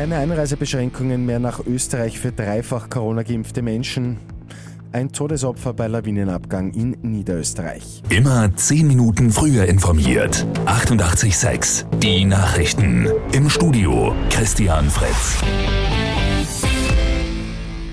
Keine Einreisebeschränkungen mehr nach Österreich für dreifach Corona geimpfte Menschen. Ein Todesopfer bei Lawinenabgang in Niederösterreich. Immer zehn Minuten früher informiert. 88.6 Die Nachrichten. Im Studio Christian Fritz.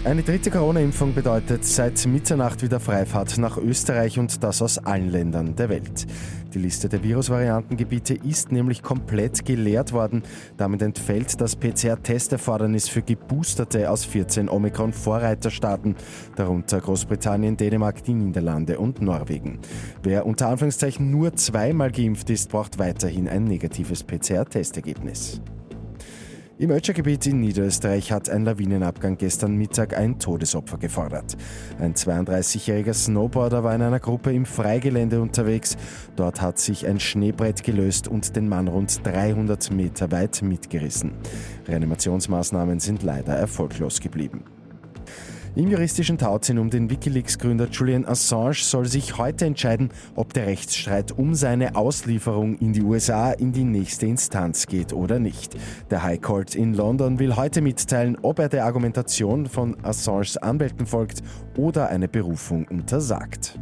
Eine dritte Corona-Impfung bedeutet seit Mitternacht wieder Freifahrt nach Österreich und das aus allen Ländern der Welt. Die Liste der Virusvariantengebiete ist nämlich komplett geleert worden. Damit entfällt das PCR-Testerfordernis für Geboosterte aus 14 Omikron-Vorreiterstaaten, darunter Großbritannien, Dänemark, die Niederlande und Norwegen. Wer unter Anführungszeichen nur zweimal geimpft ist, braucht weiterhin ein negatives PCR-Testergebnis. Im Ötschergebiet in Niederösterreich hat ein Lawinenabgang gestern Mittag ein Todesopfer gefordert. Ein 32-jähriger Snowboarder war in einer Gruppe im Freigelände unterwegs. Dort hat sich ein Schneebrett gelöst und den Mann rund 300 Meter weit mitgerissen. Reanimationsmaßnahmen sind leider erfolglos geblieben. Im juristischen Tauziehen um den Wikileaks-Gründer Julian Assange soll sich heute entscheiden, ob der Rechtsstreit um seine Auslieferung in die USA in die nächste Instanz geht oder nicht. Der High Court in London will heute mitteilen, ob er der Argumentation von Assanges Anwälten folgt oder eine Berufung untersagt.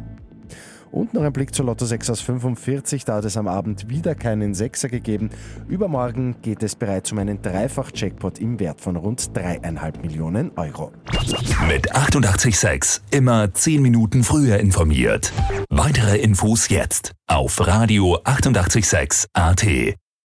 Und noch ein Blick zur Lotto 6 aus 45, da hat es am Abend wieder keinen Sechser gegeben. Übermorgen geht es bereits um einen Dreifach-Jackpot im Wert von rund 3,5 Millionen Euro. Mit 88.6 immer 10 Minuten früher informiert. Weitere Infos jetzt auf Radio 88.6 AT.